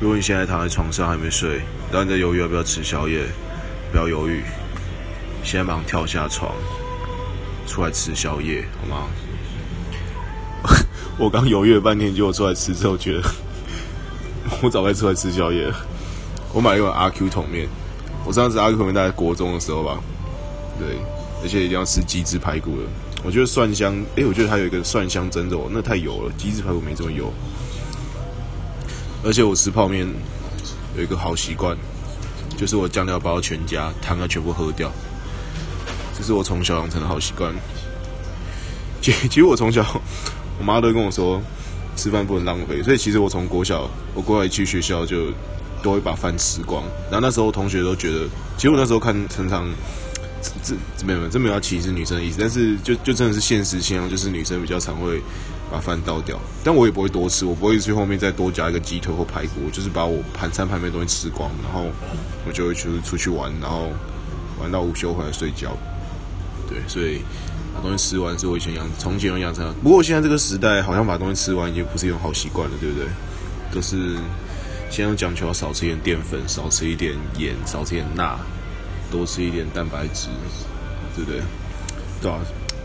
如果你现在躺在床上还没睡，然后你在犹豫要不要吃宵夜，不要犹豫，现在马上跳下床，出来吃宵夜，好吗？我刚犹豫了半天，结果出来吃之后，觉得我早该出来吃宵夜了。我买了一碗阿 Q 桶面，我上次阿 Q 桶面大概国中的时候吧，对，而且一定要吃鸡汁排骨了。我觉得蒜香，诶、我觉得还有一个蒜香蒸肉，那太油了，鸡汁排骨没这么油。而且我吃泡面有一个好习惯，就是我酱料包全家，汤要全部喝掉。这是我从小养成的好习惯。其其实我从小，我妈都跟我说，吃饭不能浪费。所以其实我从国小，我过来去学校就都会把饭吃光。然后那时候同学都觉得，其实我那时候看常常这这没有，这没有要歧视女生的意思，但是就就真的是现实现象，就是女生比较常会。把饭倒掉，但我也不会多吃，我不会去后面再多加一个鸡腿或排骨，就是把我盘餐盘面东西吃光，然后我就会去出去玩，然后玩到午休回来睡觉。对，所以把东西吃完是我以前养从前养成。不过现在这个时代，好像把东西吃完已经不是一种好习惯了，对不对？都是现在讲求要少吃一点淀粉，少吃一点盐，少吃一点钠，多吃一点蛋白质，对不对？对啊，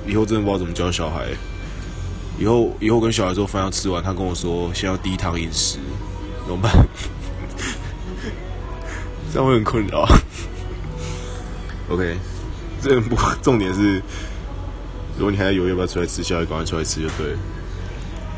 以后真的不知道怎么教小孩。以后以后跟小孩做饭要吃完，他跟我说先要低糖饮食，怎么办？这样会很困扰。OK，这不重点是，如果你还在犹豫要不要出来吃宵夜，赶快出来吃就对了。